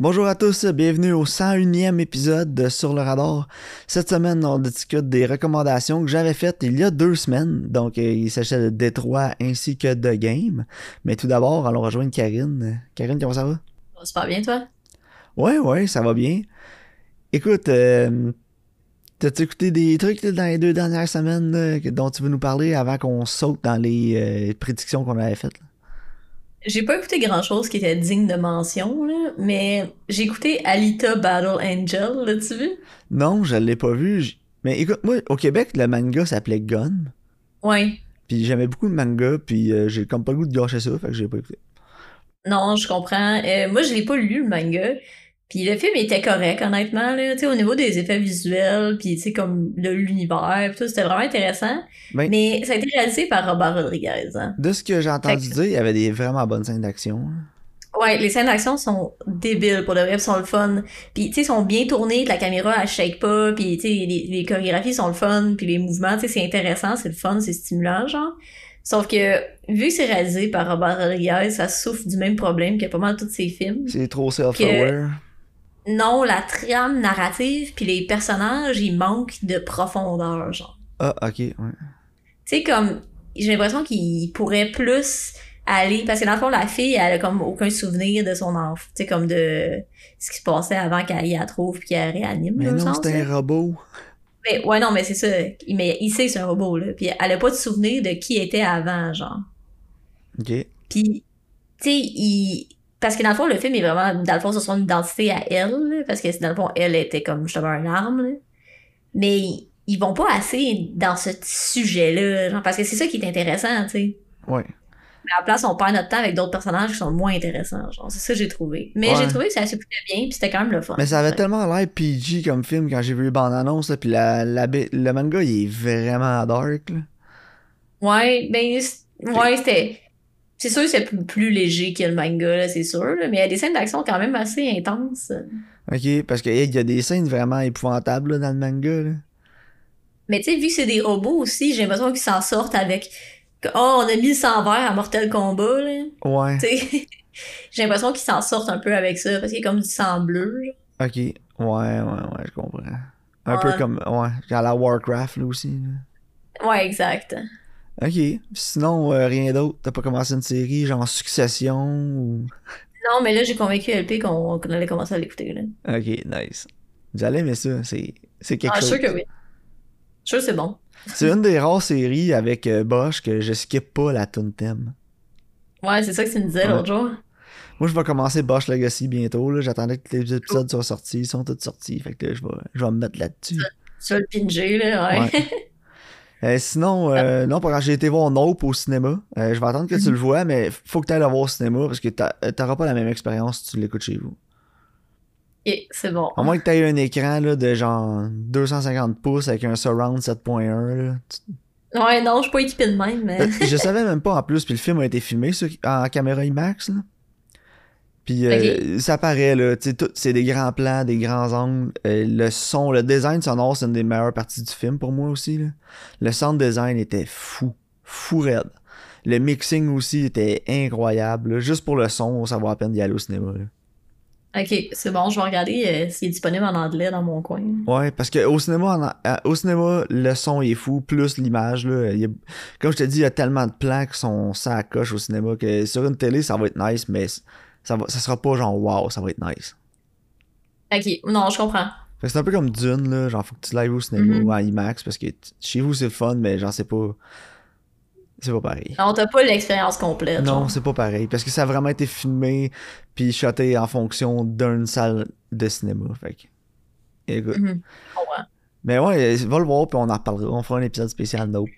Bonjour à tous, bienvenue au 101e épisode de Sur le radar. Cette semaine, on discute des recommandations que j'avais faites il y a deux semaines. Donc, euh, il s'agissait de Détroit ainsi que de Game. Mais tout d'abord, allons rejoindre Karine. Karine, comment ça va? Ça va bien, toi? Ouais, ouais, ça va bien. Écoute, euh, t'as-tu écouté des trucs là, dans les deux dernières semaines là, dont tu veux nous parler avant qu'on saute dans les euh, prédictions qu'on avait faites? là? J'ai pas écouté grand chose qui était digne de mention, là, mais j'ai écouté Alita Battle Angel, l'as-tu vu? Non, je l'ai pas vu. J- Mais écoute, moi, au Québec, le manga s'appelait Gun. Ouais. Puis j'aimais beaucoup le manga, puis euh, j'ai comme pas le goût de gâcher ça, fait que j'ai pas écouté. Non, je comprends. Euh, moi, je l'ai pas lu, le manga. Puis le film était correct, honnêtement, là. Tu sais, au niveau des effets visuels, puis tu sais, comme de l'univers, pis tout, c'était vraiment intéressant. Ben- Mais ça a été réalisé par Robert Rodriguez, hein. De ce que j'ai entendu que- dire, il y avait des vraiment bonnes scènes d'action. hein. Ouais, les scènes d'action sont débiles pour de vrai, sont le fun. Puis tu sais, sont bien tournées, la caméra elle shake pas, puis tu sais les, les chorégraphies sont le fun, puis les mouvements, tu sais c'est intéressant, c'est le fun, c'est stimulant genre. Sauf que vu que c'est réalisé par Robert Rodriguez, ça souffre du même problème que pas mal tous ses films. C'est trop self-aware. Non, la trame narrative puis les personnages, ils manquent de profondeur genre. Ah, ok, ouais. Tu sais comme j'ai l'impression qu'il pourrait plus aller parce que dans le fond la fille elle a comme aucun souvenir de son enfant, tu sais comme de ce qui se passait avant qu'elle y la trouve puis qu'elle réanime Mais non, c'était un robot. Mais ouais non mais c'est ça, mais il sait que c'est un robot là, puis elle a pas de souvenir de qui était avant genre. Ok. Puis tu sais il parce que dans le fond le film est vraiment dans le fond sur son identité à elle là, parce que dans le fond elle était comme justement un arme là. Mais ils vont pas assez dans ce sujet là, genre parce que c'est ça qui est intéressant, tu sais. Ouais. Mais à la place, on perd notre temps avec d'autres personnages qui sont moins intéressants. Genre, c'est ça que j'ai trouvé. Mais Ouais. j'ai trouvé que ça s'écoutait bien, puis c'était quand même le fun. Mais ça avait Ouais. tellement l'air PG comme film quand j'ai vu les bandes annonces, puis la, la, le manga, il est vraiment dark, là. Ouais, ben, ouais, c'était. C'est sûr que c'est plus, léger que le manga, là, c'est sûr, là, mais il y a des scènes d'action quand même assez intenses. Ok, parce qu'il y a des scènes vraiment épouvantables, là, dans le manga, là. Mais tu sais, vu que c'est des robots aussi, j'ai l'impression qu'ils s'en sortent avec. Oh, on a mis le sang vert à Mortal Kombat, là. Ouais. J'ai l'impression qu'ils s'en sortent un peu avec ça, parce qu'il y a comme du sang bleu, genre. Ok. Ouais, ouais, ouais, je comprends. Un Ouais. peu comme, ouais, genre la Warcraft, là, aussi, là. Ouais, exact. Ok. Sinon, euh, rien d'autre. T'as pas commencé une série, genre Succession ou... Non, mais là, j'ai convaincu LP qu'on allait commencer à l'écouter. Ok, nice. Vous allez aimer ça, c'est c'est quelque Ah, chose. sûr que oui. Je suis sûr que c'est bon. C'est une des rares séries avec euh, Bosch que je skip pas la tune thème. Ouais, c'est ça que tu me disais Ouais. l'autre jour. Moi, je vais commencer Bosch Legacy bientôt. là. J'attendais que les épisodes soient sortis. Ils sont tous sortis. Fait que là, je vais, je vais me mettre là-dessus. Tu vas le pinger, là, ouais. Ouais. Euh, sinon, euh, non, pas quand j'ai été voir Nope au cinéma. Euh, je vais attendre que tu Mhm. le vois, mais faut que tu ailles le voir au cinéma parce que euh, t'auras pas la même expérience si tu l'écoutes chez vous. Ok, c'est bon. À moins que tu aies un écran là, de genre 250 pouces avec un surround 7.1. là. Tu- Ouais, non, je suis pas équipée de même, mais. Je savais même pas en plus, puis le film a été filmé sur- en caméra IMAX. Là. Puis euh, ça paraît, là, tu sais, tout- c'est des grands plans, des grands angles. Euh, le son, le design sonore, c'est une des meilleures parties du film pour moi aussi. Là. Le sound design était fou, fou raide. Le mixing aussi était incroyable. là. Juste pour le son, ça vaut la peine d'y aller au cinéma. là. Ok, c'est bon, je vais regarder euh, s'il est disponible en anglais dans mon coin. Ouais, parce que au cinéma, en- à- au cinéma, le son est fou, plus l'image. Là, il y a- comme je te dis, il y a tellement de plans qui sont ça à coche au cinéma que sur une télé, ça va être nice, mais ça, va, ça sera pas genre wow, ça va être nice. Ok, non, je comprends. Fait que c'est un peu comme Dune, là, genre faut que tu l'ailles au cinéma Mhm. ou en IMAX parce que chez vous c'est le fun, mais genre c'est pas. C'est pas pareil. Non, t'as pas l'expérience complète. Non, c'est pas pareil. Parce que ça a vraiment été filmé puis shoté en fonction d'une salle de cinéma. Fait que. Écoute. Mhm, comprends. Mais ouais, va le voir, puis on en reparlera. On fera un épisode spécial Nope.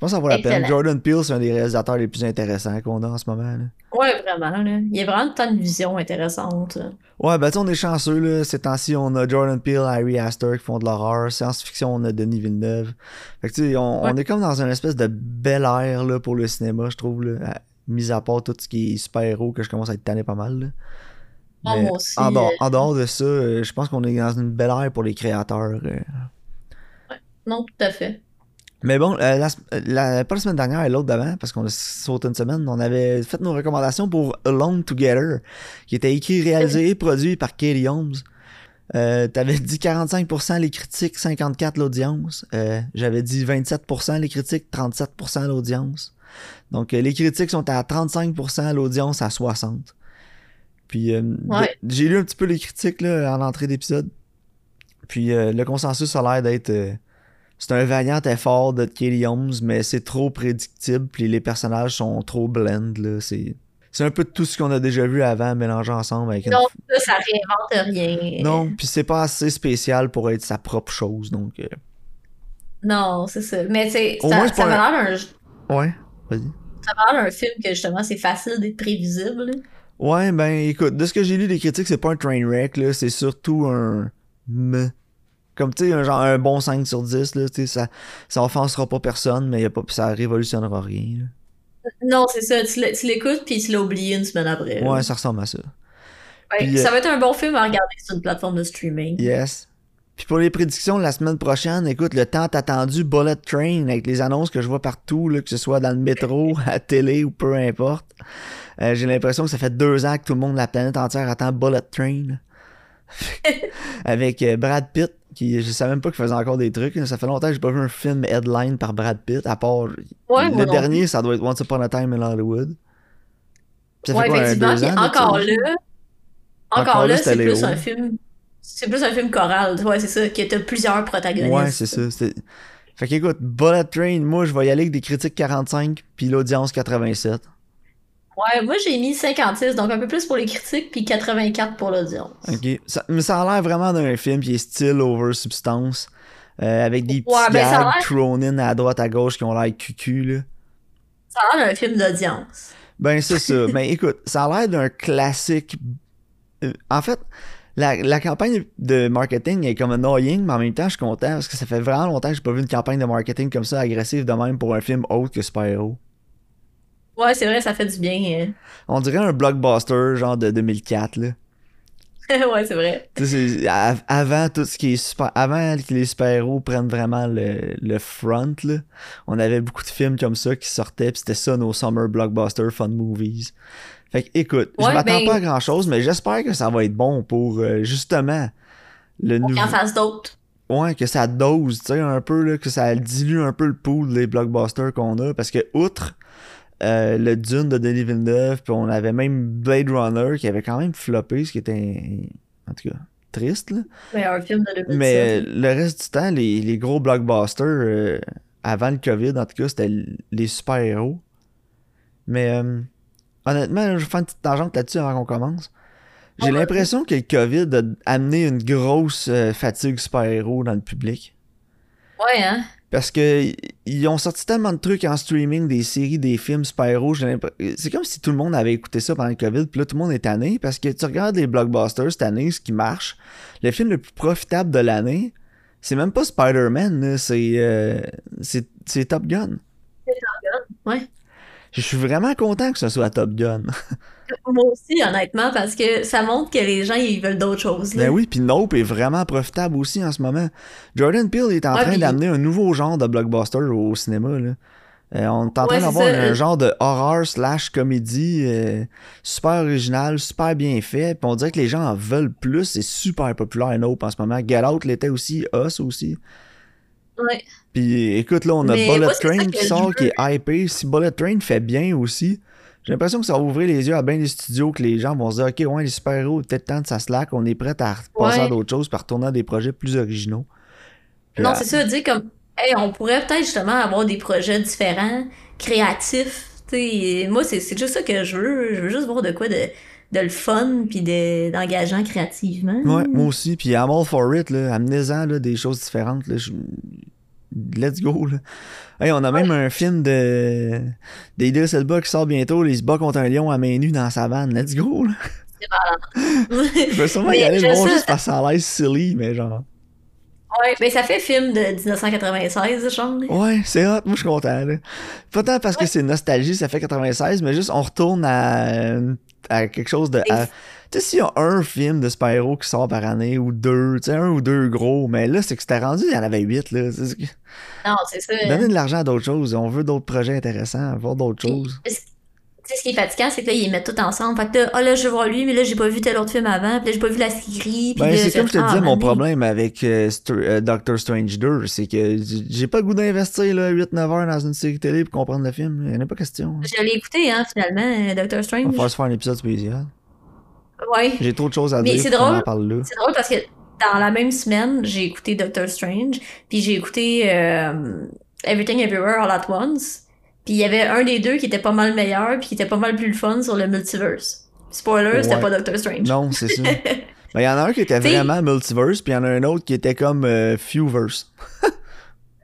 Je pense que ça vaut la peine. Jordan Peele, c'est un des réalisateurs les plus intéressants qu'on a en ce moment. là. Ouais, vraiment, là. Il y a vraiment tant de visions intéressantes. Ouais, ben tu sais, on est chanceux, là. Ces temps-ci, on a Jordan Peele, Harry Astor qui font de l'horreur. Science-fiction, on a Denis Villeneuve. Fait que tu sais, on, Ouais. on est comme dans une espèce de bel air, là, pour le cinéma, je trouve, là. Mis à part tout ce qui est super-héros, que je commence à être tanné pas mal, là. Ah, Mais moi aussi, En dehors, euh, en dehors de ça, euh, je pense qu'on est dans une belle ère pour les créateurs. euh. Non, tout à fait. Mais bon, euh, la, la, pas la semaine dernière et l'autre d'avant, parce qu'on a sauté une semaine, on avait fait nos recommandations pour Alone Together, qui était écrit, réalisé et produit par Katie Holmes. Euh, T'avais dit 45% les critiques, 54% l'audience. Euh, J'avais dit 27% les critiques, 37% l'audience. Donc euh, les critiques sont à 35%, l'audience à 60%. Puis euh, Ouais. j'ai lu un petit peu les critiques là, en entrée d'épisode. Puis euh, le consensus a l'air d'être... c'est un vaillant effort de Katie Holmes, mais c'est trop prédictible, puis les personnages sont trop blend, là. C'est, c'est un peu tout ce qu'on a déjà vu avant, mélangé ensemble avec. Non, ça, ça réinvente rien. Non, puis c'est pas assez spécial pour être sa propre chose, donc... euh, Non, c'est ça. Mais c'est, Au ça, ça m'a l'air d'un, Ouais, vas-y. ça m'a l'air d'un film que justement c'est facile d'être prévisible. Ouais, ben écoute, de ce que j'ai lu des critiques, c'est pas un train wreck, là, c'est surtout un... me. Comme, tu sais, un, genre un bon 5 sur 10, là, ça, ça offensera pas personne, mais y a pas, ça révolutionnera rien, là. Non, c'est ça. Tu l'écoutes puis tu l'as oublié une semaine après. Ouais, ça ressemble à ça. Ouais, puis, ça euh, va être un bon film à regarder sur une plateforme de streaming. Yes. Puis pour les prédictions de la semaine prochaine, écoute, le temps attendu Bullet Train avec les annonces que je vois partout, là, que ce soit dans le métro, à la télé ou peu importe. Euh, J'ai l'impression que ça fait deux ans que tout le monde, la planète entière, attend Bullet Train. avec euh, Brad Pitt, qui je savais même pas qu'il faisait encore des trucs. Ça fait longtemps que j'ai pas vu un film headline par Brad Pitt, à part Ouais, le dernier, ça doit être Once Upon a Time in Hollywood. Ça Ouais, fait quoi, un, effectivement. deux ans, encore là, encore, Encore là, c'est plus un film. C'est plus un film choral. Ouais, c'est ça. Que t'as plusieurs protagonistes. Ouais, c'est ça. Fait qu'écoute, Bullet Train, moi je vais y aller avec des critiques 45 puis l'audience 87. Ouais, moi j'ai mis 56, donc un peu plus pour les critiques, puis 84 pour l'audience. Ok. Ça- mais ça a l'air vraiment d'un film qui est style over substance. euh, avec des petits Ouais, ben, gags l'air- thrown in à droite à gauche qui ont l'air cucu là. Ça a l'air d'un film d'audience. Ben c'est ça. Ben écoute, ça a l'air d'un classique. euh, en fait, la, la campagne de marketing est comme annoying, mais en même temps je suis content parce que ça fait vraiment longtemps que j'ai pas vu une campagne de marketing comme ça agressive de même pour un film autre que super-héros. Ouais, c'est vrai, ça fait du bien. On dirait un blockbuster genre de 2004 là. ouais, c'est vrai. Avant tout ce qui est super. Avant que les super-héros prennent vraiment le, le front, là, on avait beaucoup de films comme ça qui sortaient, puis c'était ça nos summer blockbuster fun movies. Fait que, écoute, je m'attends ben- pas à grand chose, mais j'espère que ça va être bon pour euh, justement le Qu'il nouveau. en fasse d'autres. Ouais, que ça dose, tu sais, un peu, là, que ça dilue un peu le pool des blockbusters qu'on a, parce que, outre euh, le Dune de Denis Villeneuve, puis on avait même Blade Runner qui avait quand même floppé, ce qui était, en tout cas, triste, là. Mais un film de 2017. Mais euh, le reste du temps, les, les gros blockbusters, euh, avant le COVID, en tout cas, c'était les super-héros. Mais euh, honnêtement, je vais faire une petite tangente là-dessus avant qu'on commence. J'ai Ouais. l'impression que le COVID a amené une grosse fatigue super-héros dans le public. Ouais, hein? Parce que ils ont sorti tellement de trucs en streaming, des séries, des films super-héros. j'ai l'impression- C'est comme si tout le monde avait écouté ça pendant le COVID, puis là tout le monde est tanné. Parce que tu regardes les blockbusters cette année, ce qui marche. Le film le plus profitable de l'année, c'est même pas Spider-Man, là, c'est euh, c'est c'est Top Gun. Ouais. Je suis vraiment content que ce soit Top Gun. Moi aussi, honnêtement, parce que ça montre que les gens, ils veulent d'autres choses. Là. Ben oui, puis Nope est vraiment profitable aussi en ce moment. Jordan Peele est en Ouais, train d'amener un nouveau genre de blockbuster au cinéma. Là. Euh, on est en train Ouais, d'avoir un genre de horror slash comédie euh, super original, super bien fait. Puis on dirait que les gens en veulent plus. C'est super populaire Nope en ce moment. Get Out l'était aussi, Us aussi. Ouais. Puis écoute, là, on a Mais Bullet Train qui sort, qui est hypé. Si Bullet Train fait bien aussi, j'ai l'impression que ça va ouvrir les yeux à bien des studios, que les gens vont se dire, OK, ouais, les super-héros, peut-être temps de ça slack, on est prêt à passer à d'autres choses, par retourner à des projets plus originaux. Puis, Non, euh, c'est ça, dire comme, hey, on pourrait peut-être justement avoir des projets différents, créatifs. Moi, c'est c'est juste ça que je veux. Je veux juste voir de quoi de, de le fun puis de- d'engageant créativement. Ouais, moi aussi. Puis I'm all for it, là. Amenez-en là, des choses différentes. Là. Je- Let's go, là. Hey, on a même un film de d'Idris Elba qui sort bientôt. là. Il se bat contre un lion à main nue dans la savane. Let's go, là. Je vais sûrement y aller sais- juste parce que ça a l'air silly, mais genre... Ouais, mais ça fait film de 1996, genre. Ouais, c'est hot, moi je suis content. Là. Pas tant parce que c'est nostalgie, ça fait 96, mais juste on retourne à, à quelque chose de. à- sais, s'il y a un film de super-héros qui sort par année, ou deux, tu sais, un ou deux gros, mais là, c'est que c'était rendu, il y en avait huit, là. Non, c'est ça. Donner de l'argent à d'autres choses. On veut d'autres projets intéressants, voir d'autres choses. Tu sais, ce qui est fatigant, c'est que là, ils mettent tout ensemble. Fait que là, ah là, je vois lui, mais là, j'ai pas vu tel autre film avant, puis là, j'ai pas vu la série. Ben, c'est comme je te disais, ah, mon problème avec euh, euh, Doctor Strange 2, c'est que j'ai pas le goût d'investir 8-9 heures dans une série télé pour comprendre le film. Il n'y en a pas question. Je l'ai écouté, hein, finalement, euh, Doctor Strange. On va faire un épisode spécial. Ouais. J'ai trop de choses à dire. Mais c'est drôle. C'est drôle parce que dans la même semaine, j'ai écouté Doctor Strange, puis j'ai écouté Everything Everywhere All at Once. Puis il y avait un des deux qui était pas mal meilleur, puis qui était pas mal plus le fun sur le multiverse. Spoiler, c'était pas Doctor Strange. Non, c'est ça. Mais il y en a un qui était vraiment multiverse, puis il y en a un autre qui était comme euh, Fewverse.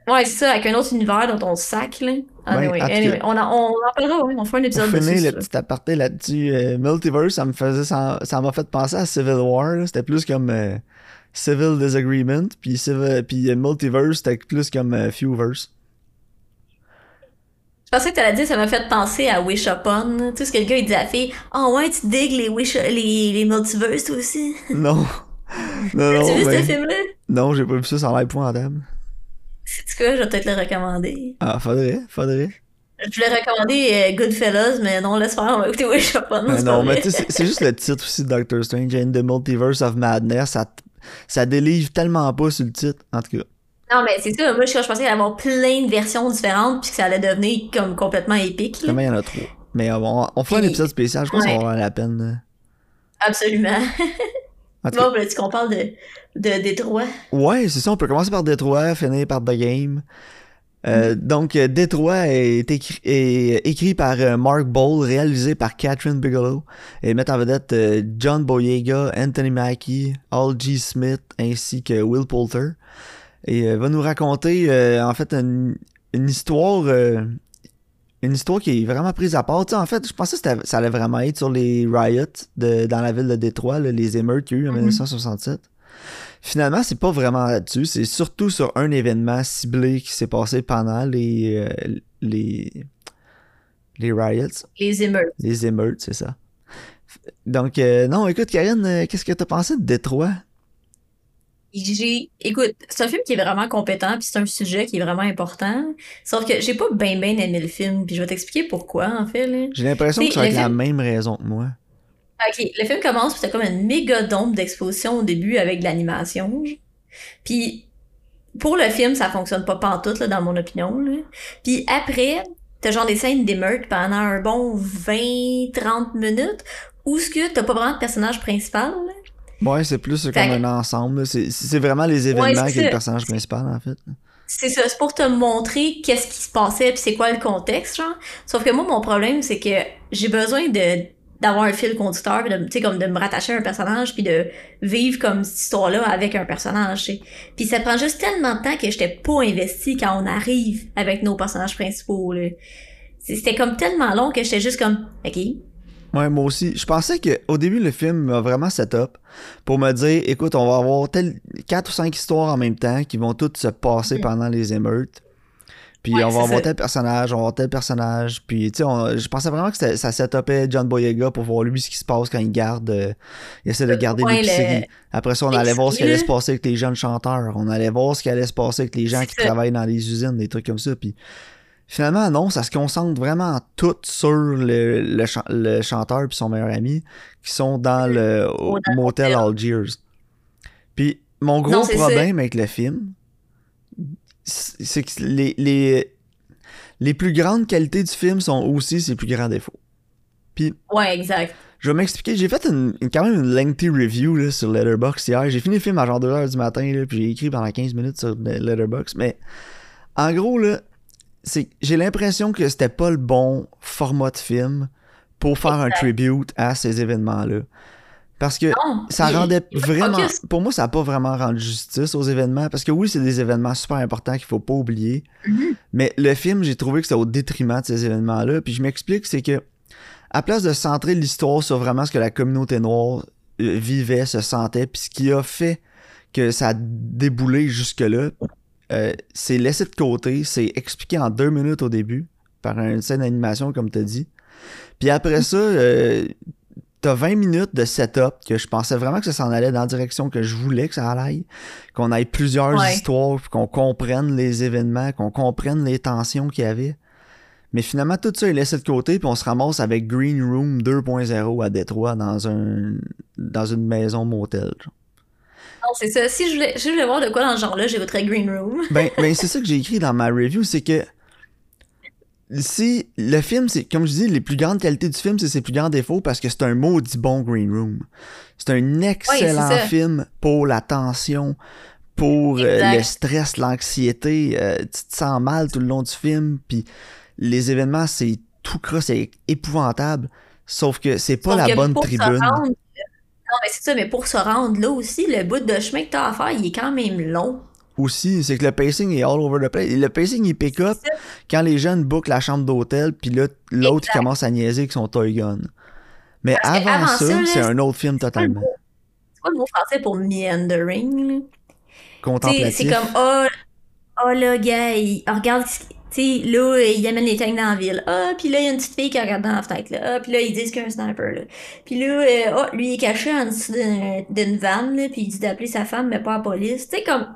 ouais, c'est ça, avec un autre univers dont on sac, là. Anyway, anyway on, en, on en parlera, on fera un épisode Pour finir le petit aparté là-dessus, euh, Multiverse, ça me faisait, ça, m'a fait penser à Civil War, c'était plus comme euh, Civil Disagreement, puis, civil, puis Multiverse, c'était plus comme Fewverse. Je pensais que t'allais dire, ça m'a fait penser à Wish Upon. Tu sais, ce que le gars, il dit à la fille, oh ouais, tu digues les Wish, les, les multiverses, toi aussi. Non. Non, non. Tu vu ce film-là? Non, j'ai pas vu ça, ça a l'air épouvantable. C'est quoi, je vais peut-être le recommander. Ah, faudrait, faudrait. Je voulais recommander euh, Goodfellas, mais non, laisse faire, on va écouter Wish Upon. Mais non, mais tu sais, c'est juste le titre aussi de Doctor Strange and the Multiverse of Madness. Ça, ça délivre tellement pas sur le titre, en tout cas. Non, mais c'est ça. Moi, je, je pensais qu'il allait avoir plein de versions différentes, puis que ça allait devenir comme complètement épique. Comment il y en a trop. Mais on, on fait un épisode spécial, je pense que ça va la peine. Absolument. bon, ben, tu qu'on parle de, de Détroit? Ouais, c'est ça. On peut commencer par Détroit, finir par The Game. Euh, mm-hmm. Donc, euh, Détroit est écrit, est écrit par euh, Mark Ball, réalisé par Catherine Bigelow et met en vedette John Boyega, Anthony Mackie, Al G. Smith ainsi que Will Poulter et va nous raconter en fait une, histoire une histoire qui est vraiment prise à part. en fait, je pensais que ça allait vraiment être sur les riots de, dans la ville de Détroit, les émeutes qu'il y a eu en 1967. Mhm. Finalement, c'est pas vraiment là-dessus. C'est surtout sur un événement ciblé qui s'est passé pendant les, les, les riots. Les émeutes. Les émeutes, c'est ça. Donc, non, écoute, Karine, qu'est-ce que t'as pensé de Détroit? J'ai écoute c'est un film qui est vraiment compétent puis c'est un sujet qui est vraiment important sauf que j'ai pas bien bien aimé le film puis je vais t'expliquer pourquoi en fait j'ai l'impression que ça va être la même raison que moi ok le film commence puis t'as comme une méga dompe d'exposition au début avec de l'animation puis pour le film ça fonctionne pas pantoute là, dans mon opinion là. puis après t'as genre des scènes d'émeute pendant un bon 20-30 minutes où ce que t'as pas vraiment de personnage principal là. Ouais, c'est plus comme un ensemble. C'est vraiment les événements qui sont le personnage principal, en fait. C'est ça, c'est pour te montrer qu'est-ce qui se passait puis c'est quoi le contexte, genre. Sauf que moi, mon problème, c'est que j'ai besoin de d'avoir un fil conducteur puis de tu sais comme de me rattacher à un personnage puis de vivre comme cette histoire là avec un personnage puis ça prend juste tellement de temps que j'étais pas investi quand on arrive avec nos personnages principaux c'était comme tellement long que j'étais juste comme ok Ouais, moi aussi. Je pensais qu'au début, le film m'a vraiment set-up pour me dire écoute, on va avoir tel, quatre ou cinq histoires en même temps qui vont toutes se passer pendant les émeutes. Puis on va avoir tel personnage, on va avoir tel personnage. Puis, tu sais, je pensais vraiment que ça set-upait John Boyega pour voir lui ce qui se passe quand il garde. Euh, il essaie de garder l'épicerie. Après ça, on allait voir ce qui allait se passer avec les jeunes chanteurs. On allait voir ce qui allait se passer avec les gens qui travaillent dans les usines, des trucs comme ça. Puis, Finalement, non, ça se concentre vraiment tout sur le, le, chanteur et son meilleur ami qui sont dans le motel Algiers. Puis mon gros problème avec le film, c'est que les, les, les plus grandes qualités du film sont aussi ses plus grands défauts. Puis, ouais, exact. Je vais m'expliquer. J'ai fait une, quand même une lengthy review là, sur Letterboxd hier. J'ai fini le film à genre 2h du matin, là, puis j'ai écrit pendant 15 minutes sur Letterboxd. Mais en gros, là, j'ai l'impression que c'était pas le bon format de film pour faire un tribute à ces événements-là. Parce que ça rendait vraiment. Pour moi, ça n'a pas vraiment rendu justice aux événements. Parce que oui, c'est des événements super importants qu'il faut pas oublier. Mm-hmm. Mais le film, j'ai trouvé que c'était au détriment de ces événements-là. Puis je m'explique, c'est que, à place de centrer l'histoire sur vraiment ce que la communauté noire euh, vivait, se sentait, puis ce qui a fait que ça a déboulé jusque-là, euh, c'est laissé de côté, c'est expliqué en deux minutes au début par une scène d'animation, comme tu as dit. Puis après ça, euh, t'as 20 minutes de setup que je pensais vraiment que ça s'en allait dans la direction que je voulais que ça aille, qu'on ait plusieurs histoires, qu'on comprenne les événements, qu'on comprenne les tensions qu'il y avait. Mais finalement, tout ça est laissé de côté, puis on se ramasse avec Green Room 2.0 à Détroit dans un dans une maison motel. Non, c'est ça. Si je, voulais, je voulais voir de quoi dans ce genre-là, j'écouterais Green Room. ben, ben c'est ça que j'ai écrit dans ma review, c'est que si le film, c'est comme je dis, les plus grandes qualités du film, c'est ses plus grands défauts parce que c'est un maudit bon Green Room. C'est un excellent film pour la tension, pour euh, le stress, l'anxiété. Euh, tu te sens mal tout le long du film, puis les événements, c'est tout cross, c'est épouvantable. Sauf que c'est pas la bonne tribune. Non, mais c'est ça, mais pour se rendre là aussi, le bout de chemin que t'as à faire, il est quand même long aussi, c'est que le pacing est all over the place. Le pacing, il pick up quand les jeunes bookent la chambre d'hôtel, puis là, l'autre, commence à niaiser avec son toy gun. Mais avant, ça, c'est un autre film totalement. C'est quoi le mot français pour meandering? Contemplatif. C'est comme, oh, oh là, gars, il, regarde, tu sais, là, il amène les tanks dans la ville. Ah, puis là, il y a une petite fille qui regarde dans la fenêtre, là. Ah, puis là, ils disent qu'il y a un sniper, là. Puis là, euh, oh, lui, il est caché en dessous d'une vanne, là, puis il dit d'appeler sa femme, mais pas la police. Tu sais, comme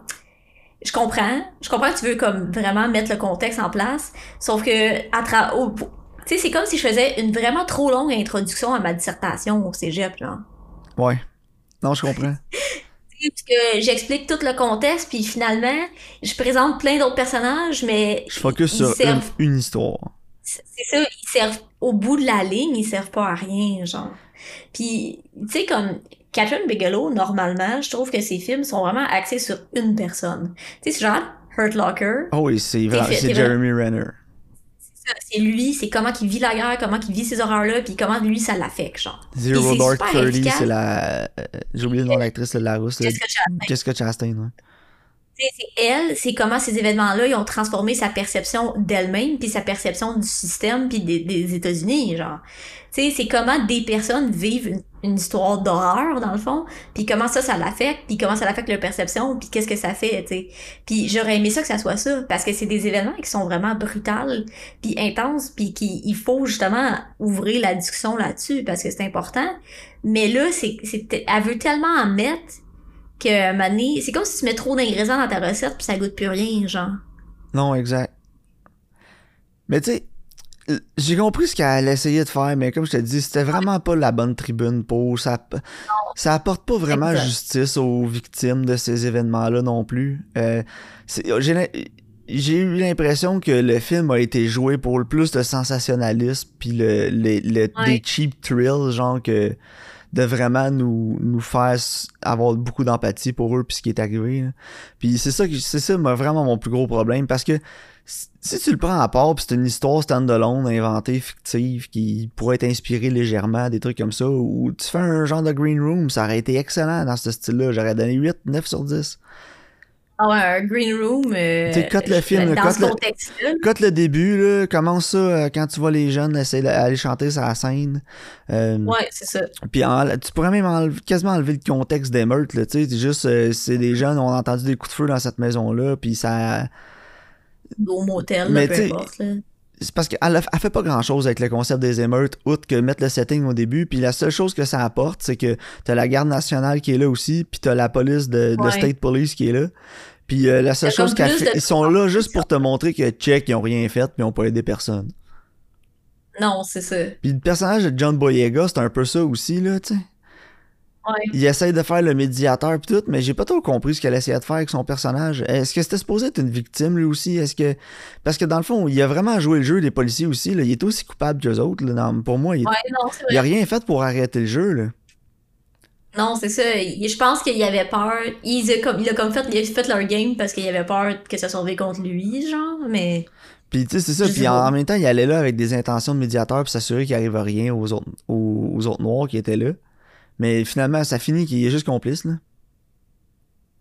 je comprends. Je comprends que tu veux comme vraiment mettre le contexte en place. Sauf que à tra tu sais, c'est comme si je faisais une vraiment trop longue introduction à ma dissertation au cégep, genre. Ouais. Non, je comprends. Parce que j'explique tout le contexte, puis finalement, je présente plein d'autres personnages, mais. Je focus sur une, histoire. C'est ça, ils servent au bout de la ligne, ils servent pas à rien, genre. Puis, tu sais, comme Catherine Bigelow, normalement, je trouve que ses films sont vraiment axés sur une personne. Tu sais, c'est genre Hurt Locker. Oh oui, c'est Jeremy Renner. C'est lui, c'est comment il vit la guerre, comment il vit ces horreurs-là, puis comment lui ça l'affecte, genre. Zero Dark Thirty, c'est la. Euh, j'ai oublié le nom de l'actrice, la rousse. Qu'est-ce que Chastain, ouais c'est elle, c'est comment ces événements-là, ils ont transformé sa perception d'elle-même, puis sa perception du système, puis des, des États-Unis, genre. Tu sais, c'est comment des personnes vivent une, histoire d'horreur, dans le fond, puis comment ça, ça l'affecte, puis comment ça l'affecte leur perception, puis qu'est-ce que ça fait, tu sais? Puis j'aurais aimé ça que ça soit ça, parce que c'est des événements qui sont vraiment brutals, puis intenses, puis qu'il faut justement ouvrir la discussion là-dessus, parce que c'est important. Mais là, c'est, elle veut tellement en mettre que mané, c'est comme si tu mets trop d'ingrédients dans ta recette puis ça goûte plus rien, genre. Non, exact. Mais tu sais, j'ai compris ce qu'elle essayait de faire, mais comme je te dis, c'était vraiment pas la bonne tribune pour ça. ça apporte pas vraiment justice aux victimes de ces événements-là non plus. Euh, j'ai eu l'impression que le film a été joué pour le plus de sensationnalisme puis le, des cheap thrills, genre que de vraiment nous, nous faire avoir beaucoup d'empathie pour eux puis ce qui est arrivé. Puis c'est ça c'est ça vraiment mon plus gros problème parce que si tu le prends à part puis c'est une histoire stand-alone inventée fictive qui pourrait être inspirée légèrement des trucs comme ça ou tu fais un genre de green room ça aurait été excellent dans ce style-là j'aurais donné 8 9 sur 10 ah ouais, un green room. Euh, tu cut le film, dans ce contexte-là. Cut le début, là, commence ça euh, quand tu vois les jeunes essayer d'aller chanter sur la scène. Euh, ouais, c'est ça. Puis tu pourrais même quasiment enlever le contexte des meurtres, tu sais. C'est juste, euh, c'est des jeunes, on a entendu des coups de feu dans cette maison-là, puis ça. Au motel, là, peu importe, là c'est parce qu'elle elle fait pas grand chose avec le concept des émeutes, outre que mettre le setting au début. Puis la seule chose que ça apporte, c'est que t'as la garde nationale qui est là aussi, puis t'as la police de, State Police qui est là. Puis euh, la seule chose qu'ils ils sont là juste pour te montrer que check, ils ont rien fait, puis ils ont pas aidé personne. Non, c'est ça. Puis le personnage de John Boyega, c'est un peu ça aussi, là, tu sais. Il essaye de faire le médiateur pis tout, mais j'ai pas trop compris ce qu'elle essayait de faire avec son personnage. Est-ce que c'était supposé être une victime lui aussi? Est-ce que. Parce que dans le fond, il a vraiment joué le jeu des policiers aussi. Là. Il est aussi coupable qu'eux autres. Là. pour moi, il... il a rien fait pour arrêter le jeu. Là. Non, c'est ça. Je pense qu'il avait peur. Il a comme, il a comme fait, il a fait leur game parce qu'il avait peur que ça soit contre lui, genre, mais. Puis tu sais, c'est ça. Puis en, même temps, il allait là avec des intentions de médiateur pour s'assurer qu'il arrive rien aux autres, aux autres noirs qui étaient là. Mais finalement, ça finit qu'il est juste complice, là.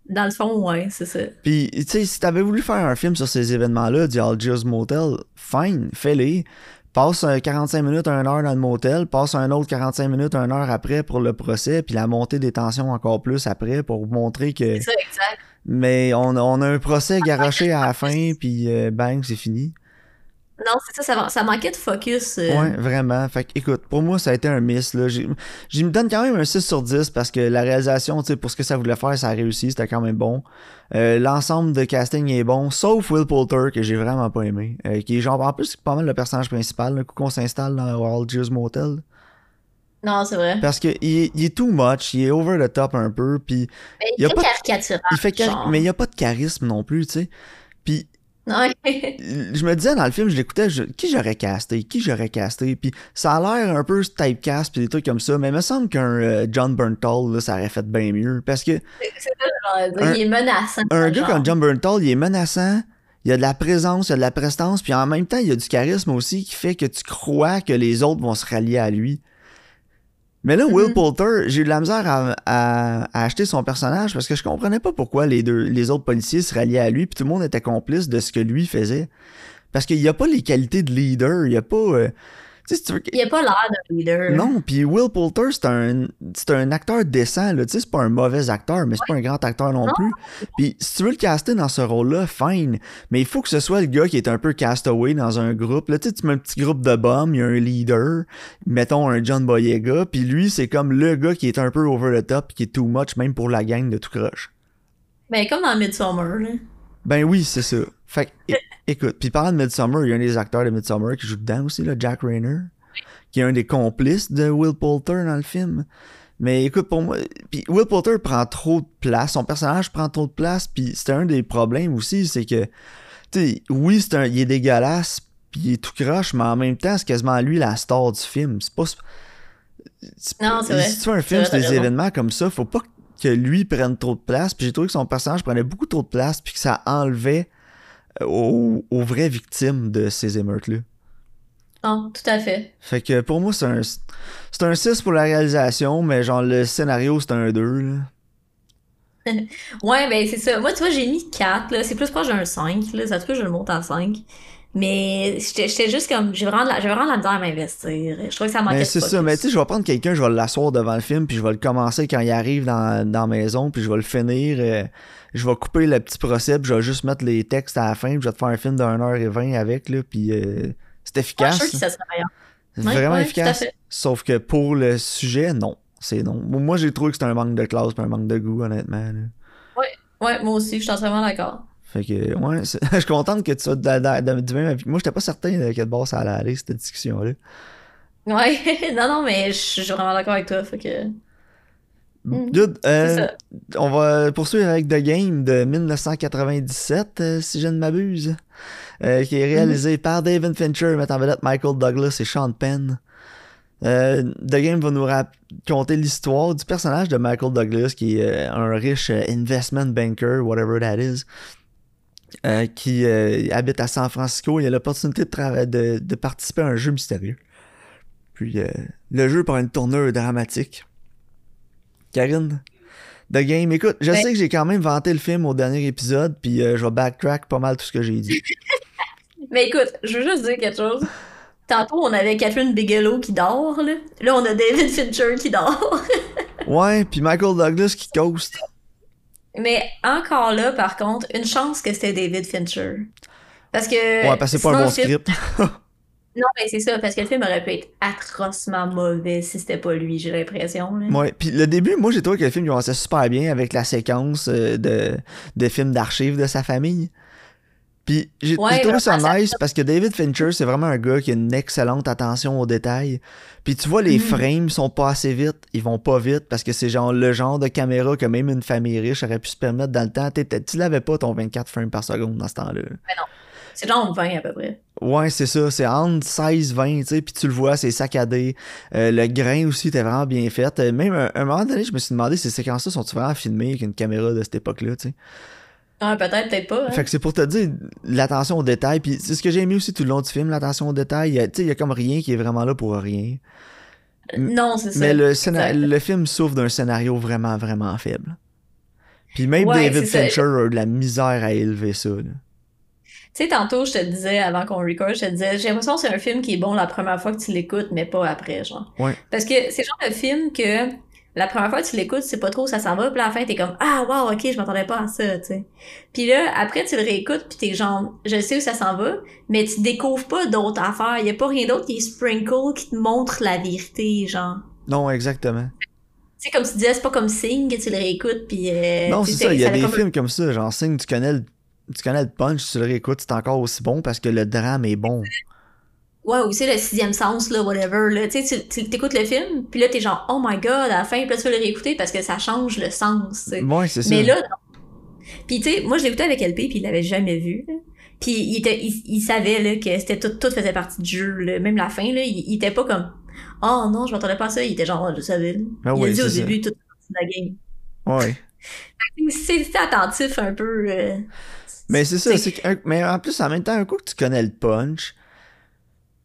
Dans le fond, ouais, c'est ça. Puis, tu sais, si t'avais voulu faire un film sur ces événements-là, du Algiers Motel, fine, fais-les. Passe 45 minutes, un heure dans le motel, passe un autre 45 minutes, une heure après pour le procès, puis la montée des tensions encore plus après pour montrer que. C'est ça, exact. Mais on, on a un procès garoché à la fin, puis euh, bang, c'est fini. Non, c'est ça, ça, manquait de focus. Euh. Ouais, vraiment. Fait que, écoute, pour moi, ça a été un miss. Là. Je me donne quand même un 6 sur 10 parce que la réalisation, tu sais, pour ce que ça voulait faire, ça a réussi, c'était quand même bon. Euh, l'ensemble de casting est bon, sauf Will Poulter, que j'ai vraiment pas aimé. Euh, qui est genre, en plus, pas mal le personnage principal, le coup qu'on s'installe dans Wild Jews Motel. Non, c'est vrai. Parce qu'il il est too much, il est over the top un peu, puis... il, fait caricatural. Il fait Mais il n'y a pas de charisme non plus, tu sais. Puis je me disais dans le film, je l'écoutais, qui j'aurais casté, qui j'aurais casté, puis ça a l'air un peu typecast puis des trucs comme ça, mais il me semble qu'un euh, John Bernthal, là, ça aurait fait bien mieux, parce que... C'est ça, il est menaçant. Un gars comme John Bernthal, il est menaçant, il y a de la présence, il y a de la prestance, puis en même temps, il y a du charisme aussi qui fait que tu crois que les autres vont se rallier à lui. Mais là, Will mm-hmm. Poulter, j'ai eu de la misère à, acheter son personnage parce que je comprenais pas pourquoi les deux, les autres policiers se ralliaient à lui, puis tout le monde était complice de ce que lui faisait. Parce qu'il n'y a pas les qualités de leader, il n'y a pas. Euh, il n'y a pas l'air d'un leader. Non, puis Will Poulter, c'est un, un acteur décent, là. Tu sais, c'est pas un mauvais acteur, mais c'est pas un grand acteur non, plus. Puis si tu veux le caster dans ce rôle-là, fine. Mais il faut que ce soit le gars qui est un peu castaway dans un groupe. Là, tu sais, tu mets un petit groupe de bums, il y a un leader, mettons un John Boyega, puis lui, c'est comme le gars qui est un peu over the top, qui est too much, même pour la gang de tout crush. Ben, comme dans Midsummer, là. Ben oui, c'est ça. Fait que, écoute, puis parlant de Midsummer, il y a un des acteurs de Midsummer qui joue dedans aussi, là, Jack Rayner, qui est un des complices de Will Poulter dans le film. Mais écoute, pour moi, puis Will Poulter prend trop de place, son personnage prend trop de place, puis c'est un des problèmes aussi, c'est que, tu sais, oui, c'est un, il est dégueulasse, puis il est tout croche, mais en même temps, c'est quasiment lui la star du film. C'est pas... Non, c'est vrai. Si tu fais un film sur des événements comme ça, faut pas que lui prenne trop de place, puis j'ai trouvé que son personnage prenait beaucoup trop de place, puis que ça enlevait aux, vraies victimes de ces émeutes-là. Non, tout à fait. Fait que pour moi, c'est un, c'est un 6 pour la réalisation, mais genre le scénario, c'est un 2. Là. ouais, ben c'est ça. Moi, tu vois, j'ai mis 4. Là. C'est plus proche d'un 5. Là. Ça se peut que je le monte à 5. Mais j'étais juste comme. J'ai vraiment, la, vraiment la misère à m'investir. Je trouvais que ça manquait mais C'est ça, mais tu sais, je vais prendre quelqu'un, je vais l'asseoir devant le film, puis je vais le commencer quand il arrive dans, dans la maison, puis je vais le finir. Euh, je vais couper le petit procès, puis je vais juste mettre les textes à la fin, puis je vais te faire un film de 1h20 avec, là, puis euh, c'est efficace. je suis sûr que ça serait C'est vraiment efficace. Sauf que pour le sujet, non. C'est non. Moi, j'ai trouvé que c'était un manque de classe un manque de goût, honnêtement. Oui, ouais, moi aussi, je suis entièrement d'accord. Fait que, ouais, je suis contente que tu sois du même avec moi. J'étais pas certain de quel bord ça allait aller, cette discussion-là. Ouais, non, non, mais je suis vraiment d'accord avec toi. Fait que. Mm. Good. Euh, on va poursuivre avec The Game de 1997, euh, si je ne m'abuse, euh, qui est réalisé mm. par David Fincher, mettant vedette Michael Douglas et Sean Penn. The Game va nous raconter l'histoire du personnage de Michael Douglas, qui est un riche investment banker, whatever that is, qui habite à San Francisco. Il a l'opportunité de, de, de, participer à un jeu mystérieux. Puis le jeu prend une tournure dramatique. Karine? The Game. Écoute, je sais que j'ai quand même vanté le film au dernier épisode, puis euh, je vais backtrack pas mal tout ce que j'ai dit. Mais écoute, je veux juste dire quelque chose. Tantôt, on avait Catherine Bigelow qui dort, là. Là, on a David Fincher qui dort. ouais, puis Michael Douglas qui coast. Mais encore là, par contre, une chance que c'était David Fincher. Parce que. Ouais, parce que c'est pas un bon script. Non, mais c'est ça, parce que le film aurait pu être atrocement mauvais si c'était pas lui, j'ai l'impression. Ouais, puis le début, moi j'ai trouvé que le film commençait super bien avec la séquence euh, de, de films d'archives de sa famille. Puis j'ai trouvé ça nice parce que David Fincher, c'est vraiment un gars qui a une excellente attention aux détails. Puis tu vois, les mm. frames sont pas assez vite, ils vont pas vite parce que c'est genre le genre de caméra que même une famille riche aurait pu se permettre dans le temps. Tu l'avais pas ton 24 frames par seconde dans ce temps-là. Mais non. C'est genre 20 à peu près. Ouais, c'est ça. C'est entre 16 20, tu sais. Puis tu le vois, c'est saccadé. Euh, le grain aussi était vraiment bien fait. Euh, même à un moment donné, je me suis demandé ces séquences-là sont-ils vraiment filmées avec une caméra de cette époque-là, tu sais? Ah, peut-être, peut-être pas. Hein. Fait que c'est pour te dire l'attention aux détails. Puis c'est ce que j'ai aimé aussi tout le long du film, l'attention aux détails. Tu sais, il y a comme rien qui est vraiment là pour rien. Non, c'est ça. Mais le, le film souffre d'un scénario vraiment, vraiment faible. Puis même David Fincher a de la misère à élever ça. Là. Tu sais, tantôt, je te disais, avant qu'on record, je te disais, j'ai l'impression que c'est un film qui est bon la première fois que tu l'écoutes, mais pas après, genre. Ouais. Parce que c'est genre de film que la première fois que tu l'écoutes, tu sais pas trop où ça s'en va, puis à la fin, t'es comme, ah, wow, ok, je m'attendais pas à ça, tu sais. Puis là, après, tu le réécoutes, puis t'es genre, je sais où ça s'en va, mais tu découvres pas d'autres affaires. Y a pas rien d'autre qui est sprinkle, qui te montre la vérité, genre. Non, exactement. Tu sais, comme tu disais, c'est pas comme Sing, que tu le réécoutes, puis... Euh, non, c'est ça, il y a des films comme ça, genre Sing, tu connais le, tu connais le punch, tu le réécoutes, c'est encore aussi bon parce que le drame est bon. Ouais, ou c'est le sixième sens, là, whatever, là. Tu sais, tu écoutes le film, puis là, t'es genre, oh my god, à la fin, puis là, tu veux le réécouter parce que ça change le sens, Ouais, c'est ça. Mais là, non. Puis, tu sais, moi, je l'écoutais avec LP, puis il l'avait jamais vu, Puis, il, était, il, savait, là, que c'était tout, tout faisait partie du jeu, là. Même la fin, là, il, était pas comme, oh non, je m'attendais pas à ça. Il était genre, je savais, ah Il a dit au début, tout de la game. Ouais. c'est attentif un peu. Euh, mais c'est ça, c'est mais en plus, en même temps, un coup que tu connais le punch,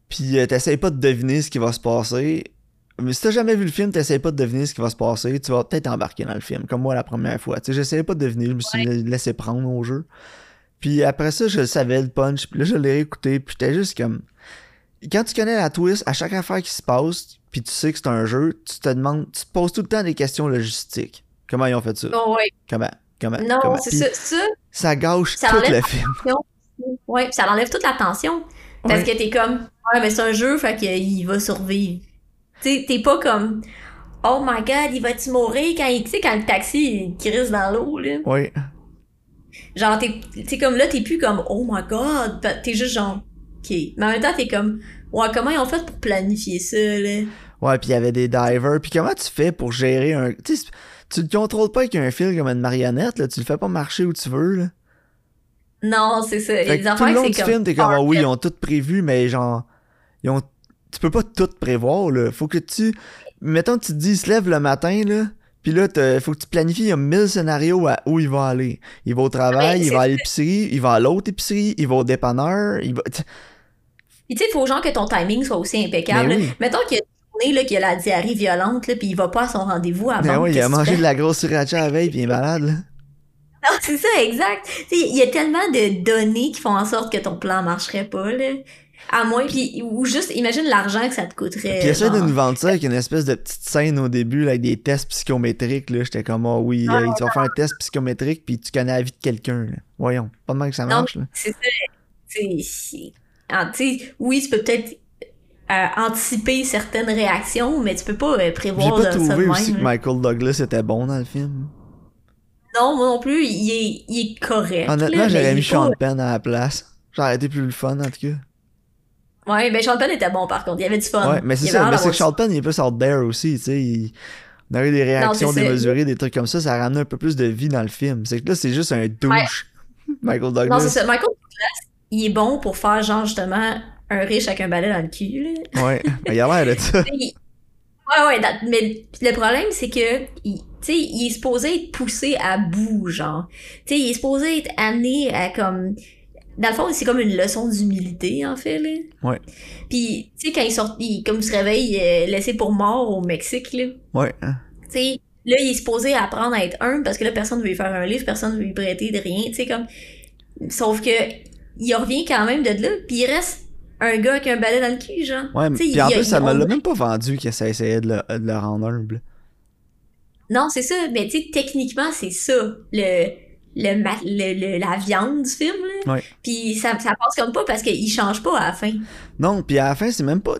puis euh, t'essayes pas de deviner ce qui va se passer. Mais si t'as jamais vu le film, t'essayes pas de deviner ce qui va se passer, tu vas peut-être embarquer dans le film, comme moi la première fois. Tu sais, j'essayais pas de deviner, je me suis laissé prendre au jeu. Puis après ça, je savais le punch, puis là, je l'ai écouté, puis j'étais juste comme... Quand tu connais la twist, à chaque affaire qui se passe, puis tu sais que c'est un jeu, tu te demandes, tu te poses tout le temps des questions logistiques. Comment ils ont fait ça? Oh, ouais. Comment? Comment? Non, c'est ça, ça. Ça gâche tout le film. Ouais, ça enlève toute la tension. Parce que t'es comme, ouais, mais c'est un jeu, fait qu'il va survivre. Tu t'es pas comme, oh my god, il va-tu mourir quand il, tu quand le taxi qui risque dans l'eau, là? Oui. Genre, t'es comme là, t'es plus comme, oh my god, t'es juste genre, ok. Mais en même temps, t'es comme, ouais, comment ils ont fait pour planifier ça, là? Ouais, puis il y avait des divers. Puis comment tu fais pour gérer un. Tu le contrôles pas avec un fil comme une marionnette, là. Tu le fais pas marcher où tu veux, là. Non, c'est ça. Il tout le long du film, t'es comme, ah oui, ils ont tout prévu, mais genre, ils ont, tu peux pas tout prévoir, là. Faut que tu, mettons, tu te dis, il se lève le matin, là, puis là, faut que tu planifies, il y a mille scénarios à où il va aller. Il va au travail, il va à l'épicerie, il va à l'autre épicerie, il va au dépanneur, il va... Puis tu sais, il faut genre que ton timing soit aussi impeccable. Mettons qu'il journée, qu'il a la diarrhée violente, là, puis il va pas à son rendez-vous avant. Ben oui, il a mangé de la grosse sriracha la veille, puis il est malade, là. Non, c'est ça, exact. Il y a tellement de données qui font en sorte que ton plan marcherait pas, là. À moins, puis, ou juste, imagine l'argent que ça te coûterait. Puis essaie de nous vendre ça avec une espèce de petite scène au début, là, avec des tests psychométriques, là. J'étais comme, oh oui, ah, tu vas faire un test psychométrique, puis tu connais la vie de quelqu'un, Voyons, pas de mal que ça marche, là. C'est ça. C'est. Ah, oui, tu peux peut-être euh, anticiper certaines réactions, mais tu peux pas euh, prévoir J'ai pas trouvé aussi que Michael Douglas était bon dans le film. Non, moi non plus, il est, il est correct. Honnêtement, j'aurais mis Sean Penn à la place. J'aurais été plus le fun, en tout cas. Ouais, mais Sean Penn était bon, par contre. Il y avait du fun. Ouais, mais c'est ça. Mais c'est que Sean Penn, il est plus out there aussi, tu sais. Il... On avait des réactions démesurées, des trucs comme ça. Ça ramenait un peu plus de vie dans le film. C'est que là, c'est juste un douche. Michael Douglas. Non, c'est ça. Michael Douglas, il est bon pour faire, genre, justement, un riche avec un balai dans le cul, là. Ouais, mais il a l'air de ça. Ouais, ouais, mais le problème, c'est que, tu sais, il est supposé être poussé à bout, genre. Tu sais, il est supposé être amené à comme... Dans le fond, c'est comme une leçon d'humilité, en fait, là. Ouais. Puis, tu sais, quand il sort, il, comme il se réveille, euh, laissé pour mort au Mexique, là. Ouais. Tu sais, là, il est supposé apprendre à être humble parce que là, personne ne veut lui faire un livre, personne ne veut lui prêter de rien, tu sais, comme... Sauf que, il revient quand même de là, puis il reste un gars qui a un balai dans le cul, genre. Ouais, puis en plus, ça me l'a même pas vendu que ça essayait de le, de le rendre humble. Non, c'est ça, mais tu sais, techniquement, c'est ça, le, le, le, la viande du film, là. Ouais. Puis ça, ça passe comme pas parce qu'il change pas à la fin. Non, puis à la fin, c'est même pas...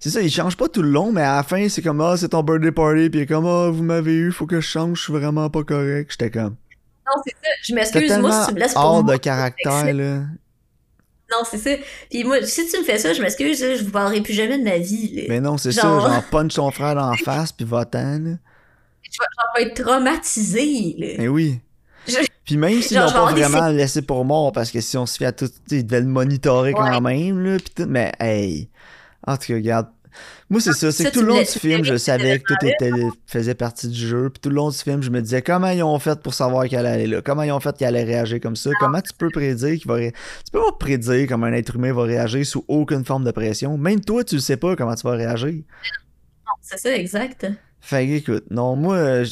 C'est ça, il change pas tout le long, mais à la fin, c'est comme, ah, c'est ton birthday party, puis comme, ah, vous m'avez eu, faut que je change, je suis vraiment pas correct. J'étais comme... Non, c'est ça, je m'excuse, moi, si tu me laisses pour hors de caractère, là. Non, c'est ça. Puis moi, si tu me fais ça, je m'excuse, je vous parlerai plus jamais de ma vie. Mais non, c'est ça, genre punch ton frère en face, puis va-t'en, là. Je vais, être traumatisé, là. Mais oui. Puis même s'ils l'ont pas vraiment laissé pour mort, parce que si on se fait à tout, ils devaient le monitorer quand même, là, pis tout, mais hey. En tout cas, regarde, moi, c'est ça. C'est que tout le long du film, je savais que tout était, faisait partie du jeu. Puis tout le long du film, je me disais comment ils ont fait pour savoir qu'elle allait là? Comment ils ont fait qu'elle allait réagir comme ça? Comment tu peux prédire qu'il va Tu peux pas prédire comment un être humain va réagir sous aucune forme de pression. Même toi, tu ne sais pas comment tu vas réagir. Non, c'est ça, exact. Fait que, écoute, non, moi,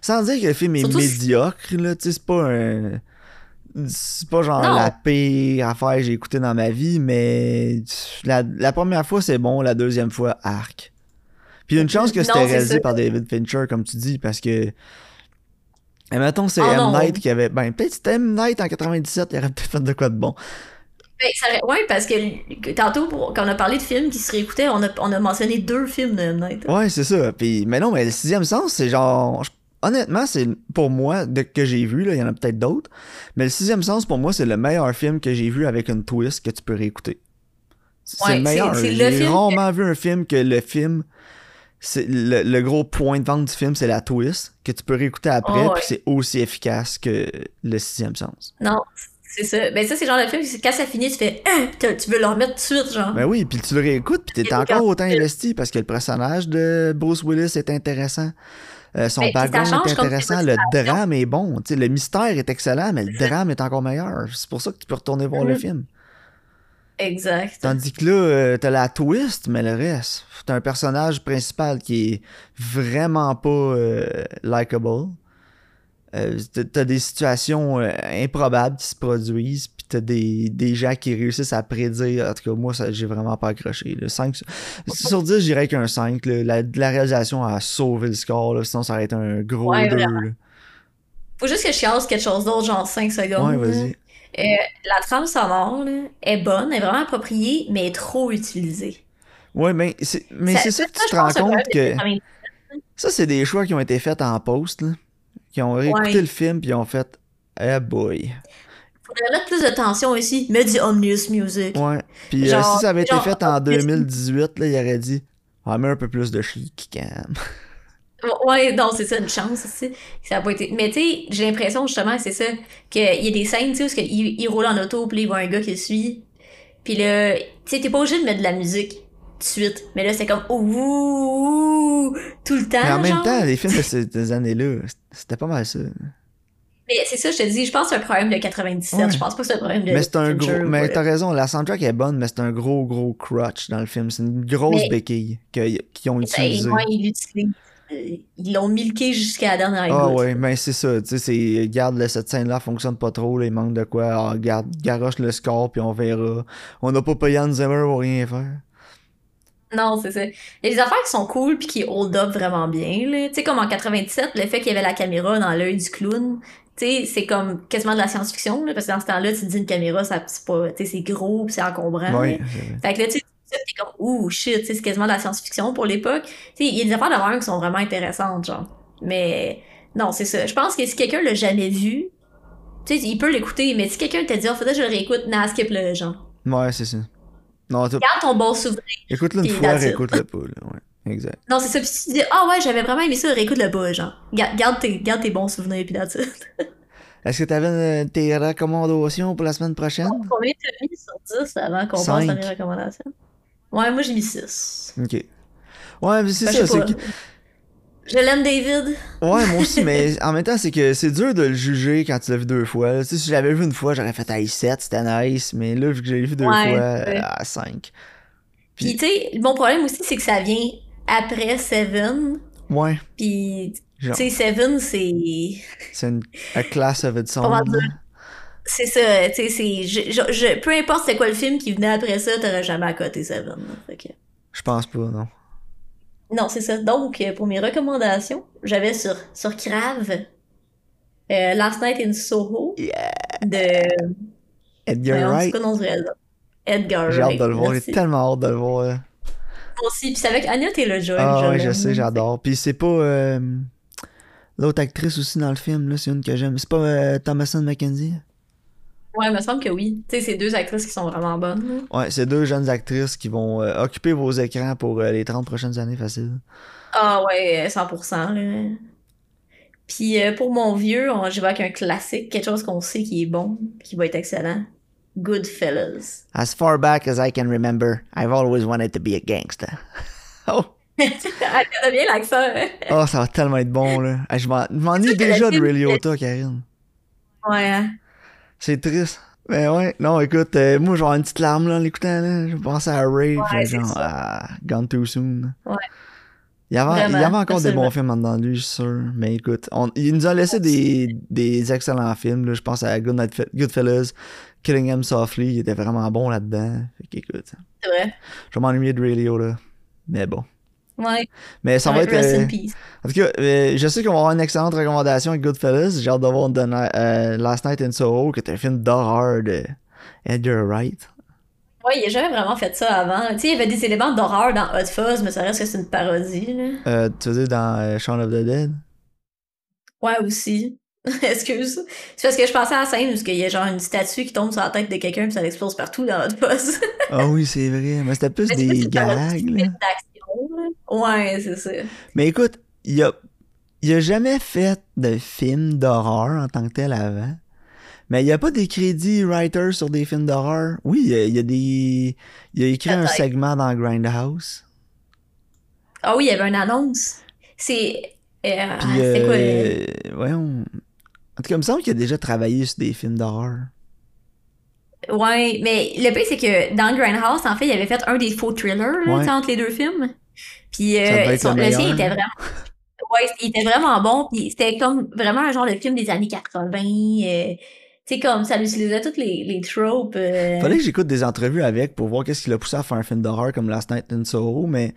sans dire que le film est médiocre, là, tu sais, c'est pas un c'est pas genre la pire affaire que j'ai écouté dans ma vie, mais la, première fois c'est bon, la deuxième fois arc. Puis une chance que c'était réalisé par David Fincher, comme tu dis, parce que. Et mettons, c'est Oh, M. Night qui avait. Ben, peut-être c'était M. Night en 97, il aurait peut-être fait de quoi de bon. Ben, ça ouais, parce que, que tantôt, pour- quand on a parlé de films qui se réécoutaient, on a, on a mentionné deux films de M. Night. Ouais, c'est ça. Puis, mais non, mais le sixième sens, c'est genre. je- Honnêtement, c'est pour moi, de, que j'ai vu, là, il y en a peut-être d'autres, mais le sixième sens, pour moi, c'est le meilleur film que j'ai vu avec une twist que tu peux réécouter. C'est Ouais, le meilleur. J'ai rarement vu un film que le film, le, le gros point de vente du film, c'est la twist, que tu peux réécouter après, Oh, ouais. puis c'est aussi efficace que le sixième sens. Non, c'est ça. Ben, ça, c'est le genre de film, quand ça finit, tu fais, hein, tu veux le remettre tout de suite, genre. Ben oui, puis tu le réécoutes, puis t'es encore autant investi parce que le personnage de Bruce Willis est intéressant. Euh, son Ben, background est intéressant, le drame est bon. Le mystère est excellent, mais le drame est encore meilleur. C'est pour ça que tu peux retourner voir le Mhm. film. Exact. Tandis que là, euh, t'as la twist, mais le reste, t'as un personnage principal qui est vraiment pas euh, likable. Euh, t'as- des situations euh, improbables qui se produisent, puis t'as des, des gens qui réussissent à prédire. En tout cas, moi, ça, j'ai vraiment pas accroché. Le 5, sur- sur 10, je dirais qu'un 5. là. La, la réalisation a sauvé le score, là, sinon ça aurait été un gros Ouais, 2. vraiment. là. Faut juste que je chiasse quelque chose d'autre, genre 5 secondes. Ouais, vas-y. Euh, la trame sonore là, est bonne, est vraiment appropriée, mais est trop utilisée. Ouais, mais c'est mais Ça- c'est ça que tu te rends compte que. Ça, c'est des choix qui ont été faits en post, là. Qui ont réécouté Ouais. le film, puis ils ont fait. Eh boy. Faudrait mettre plus de tension ici. Mets du ominous music. Ouais. Puis euh, si ça avait été fait en 2018, là, il aurait dit. Ah, mais un peu plus de chic, quand même. Ouais, non, c'est ça, une chance, tu sais. Ça a pas été. Mais tu sais, j'ai l'impression justement, c'est ça, qu'il y a des scènes, tu sais, où il, il roule en auto, puis il voit un gars qui le suit. Puis là, tu sais, t'es pas obligé de mettre de la musique de suite. Mais là, c'est comme ouh, ouh, ouh, tout le temps. Mais en même genre. temps, les films de ces années-là, c'était pas mal ça. Mais c'est ça, je te dis, je pense que c'est un problème de 97. Ouais. Je pense pas que c'est un problème de. Mais c'est un gros. Mais t'as raison, la soundtrack est bonne, mais c'est un gros, gros crutch dans le film. C'est une grosse Mais- béquille qu'ils ont Ben, utilisée. ouais, ils l'utilisent. Ils l'ont milqué jusqu'à la dernière Ah ouais, ben c'est ça, tu sais, là, cette scène-là fonctionne pas trop, il manque de quoi, ah, regarde, garoche le score, puis on verra. On n'a pas payé Hans Zimmer pour rien faire. Non, c'est ça. Il y a des affaires qui sont cool puis qui hold up vraiment bien. là. Tu sais, comme en 97, le fait qu'il y avait la caméra dans l'œil du clown, tu sais, c'est comme quasiment de la science-fiction, là, parce que dans ce temps-là, tu te dis une caméra, ça, c'est pas, tu sais, c'est gros c'est encombrant. C'est vrai. Fait que là, tu sais, t'es comme, ouh, shit, tu sais, c'est quasiment de la science-fiction pour l'époque. Tu sais, il y a des affaires même qui sont vraiment intéressantes, genre. Mais, non, c'est ça. Je pense que si quelqu'un l'a jamais vu, tu sais, il peut l'écouter, mais si quelqu'un t'a dit, oh, faudrait que je le réécoute, nah, skip-le, genre. Ouais, c'est ça. Non, Garde ton bon souvenir. écoute-le une fois, écoute-le pas, là, ouais, exact. Non, c'est ça. Puis si tu dis, ah ouais, j'avais vraiment aimé ça, réécoute-le pas, genre. Ga- Garde tes, garde tes bons souvenirs, puis that's it. Est-ce que t'avais euh, tes recommandations pour la semaine prochaine? Combien t'as mis sur 10 avant qu'on passe à mes recommandations? Ouais, moi j'ai mis 6. Ok. Ouais, mais c'est Ben, ça, je sais c'est que... Je l'aime, David. Ouais, moi aussi, mais en même temps, c'est que c'est dur de le juger quand tu l'as vu deux fois. Tu sais, si je l'avais vu une fois, j'aurais fait à 7, c'était nice, mais là, vu que je l'ai vu deux Ouais, fois, ouais. à 5. Puis tu sais, mon problème aussi, c'est que ça vient après Seven. Ouais, Puis, tu sais, Seven, c'est. c'est une a class of its own. dire? C'est ça, tu sais, c'est. Je, je- je- peu importe c'était quoi le film qui venait après ça, t'aurais jamais à côté Seven. là. Fait que- Je pense pas, non. Non, c'est ça. Donc, euh, pour mes recommandations, j'avais sur, sur Crave euh, Last Night in Soho de. Edgar Wright? Edgar j'ai hâte de le voir, j'ai tellement hâte de le voir. Moi aussi, puis c'est avec Anya Taylor-Joy. Ah ouais, je sais, j'adore. Puis c'est pas euh, l'autre actrice aussi dans le film, là, c'est une que j'aime. C'est pas Thomason McKenzie? Ouais, il me semble que oui. Tu sais, c'est deux actrices qui sont vraiment bonnes. Ouais, c'est deux jeunes actrices qui vont euh, occuper vos écrans pour euh, les 30 prochaines années facile. Ah ouais, 100%. Là. Puis euh, pour mon vieux, on- je vais avec un classique, quelque chose qu'on sait qui est bon, qui va être excellent. Goodfellas. As far back as I can remember, I've always wanted to be a gangster. oh, ah, t'as bien l'accent. hein? oh, ça va tellement être bon, là. Je m'en- je m'ennuie déjà de Ray Liotta, Karine. Ouais. C'est triste. Mais ouais, non, écoute, euh, moi, avoir une petite larme, là, en l'écoutant, là. Je vais penser à Ray, Ouais, genre, Gone Too Soon. Ouais. Il y, avait, il y Vraiment, avait encore des bons films en dedans de lui, je suis sûr. Mais écoute, on- il nous a laissé des, des excellents films. Là. Je pense à Good Night Fe- Goodfellas, Killing Him Softly. Il était vraiment bon là-dedans. Fait qu'écoute, C'est vrai. je vais m'ennuyer de Ray Liotta. Mais bon. Ouais. Mais ça va être. euh. En tout cas, euh, je sais qu'on va avoir une excellente recommandation avec Goodfellas. J'ai hâte de voir euh, Last Night in Soho, qui est un film d'horreur de Edgar Wright. Ouais, il a jamais vraiment fait ça avant. Tu sais, il y avait des éléments d'horreur dans Hot Fuzz, mais ça reste que c'est une parodie, là. Tu veux dire dans Shaun of the Dead? Ouais, aussi. Excuse. C'est parce que je pensais à la scène où il y a genre une statue qui tombe sur la tête de quelqu'un puis ça explose partout dans Hot Fuzz. Ah oui, c'est vrai. Mais c'était plus Mais des gags. là. Ouais, c'est ça. Mais écoute, il a, il a jamais fait de film d'horreur en tant que tel avant. Mais il n'y a pas des crédits writers sur des films d'horreur? Oui, il y a, il y a des. Il a écrit un segment dans Grindhouse. Ah oui, il y avait une annonce. C'est. euh, c'était quoi? euh, voyons. En tout cas, il me semble qu'il a déjà travaillé sur des films d'horreur. Ouais, mais le pire, c'est que dans Grindhouse, en fait, il avait fait un des faux thrillers, là, Ouais. entre les deux films. Puis, euh, son- le sien était vraiment. Ouais, il était vraiment bon. Puis, c'était comme vraiment un genre de film des années 80. euh, tu sais, comme ça utilisait toutes les, les tropes. euh, Fallait que j'écoute des entrevues avec pour voir qu'est-ce qui l'a poussé à faire un film d'horreur comme Last Night in Soho, mais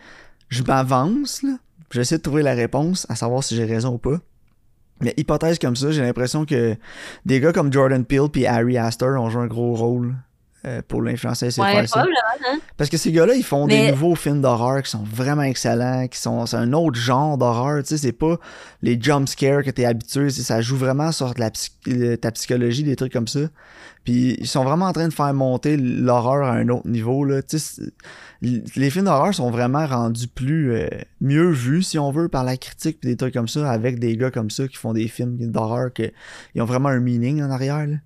je m'avance, là. J'essaie de trouver la réponse, à savoir si j'ai raison ou pas. Mais hypothèse comme ça, j'ai l'impression que des gars comme Jordan Peele puis Harry Astor ont joué un gros rôle euh, pour l'influencer et Ouais, hein. Parce que ces gars-là, ils font des nouveaux films d'horreur qui sont vraiment excellents, qui sont c'est un autre genre d'horreur, tu sais, c'est pas les jump scares que t'es habitué, c'est- ça joue vraiment sur de la psy- ta psychologie, des trucs comme ça. Puis ils sont vraiment en train de faire monter l'horreur à un autre niveau là, tu sais, c'est- les films d'horreur sont vraiment rendus plus euh, mieux vus si on veut par la critique puis des trucs comme ça avec des gars comme ça qui font des films d'horreur que ils ont vraiment un meaning en arrière là.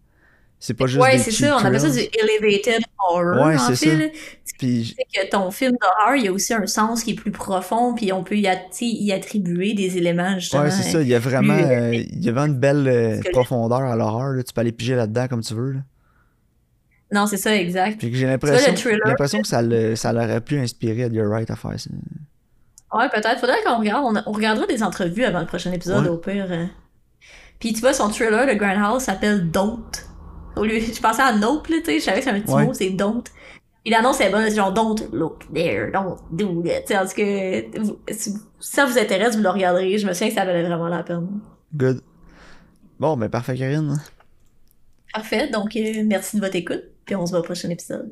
C'est pas juste Ouais, c'est ça, on appelle ça du elevated horror, Ouais, en c'est ça. Puis que ton film d'horreur, il y a aussi un sens qui est plus profond, puis on peut y, attribuer des éléments, justement. Ouais, c'est ça. Il y a vraiment, plus, euh, il y a vraiment une belle euh, profondeur à l'horreur. là. Tu peux aller piger là-dedans comme tu veux. là. Non, c'est ça, exact. Puis j'ai l'impression, le thriller, j'ai l'impression que ça, le- ça l'aurait pu inspirer Edgar Wright à faire ça. Ouais, peut-être. Faudrait qu'on regarde. On, on regardera des entrevues avant le prochain épisode, Ouais. au pire. euh. Puis tu vois, son thriller, le Grindhouse, s'appelle Don't. Au lieu, je pensais à Nope, là, tu sais, je savais que c'est un petit Ouais. mot, c'est Don't. Puis l'annonce est bonne, c'est genre Don't look there, don't do that. Tu sais, en tout cas, vous- si ça vous intéresse, vous le regarderez. Je me souviens que ça valait vraiment la peine. Good. Bon, ben parfait, Karine. Parfait, donc euh, merci de votre écoute, puis on se voit au prochain épisode.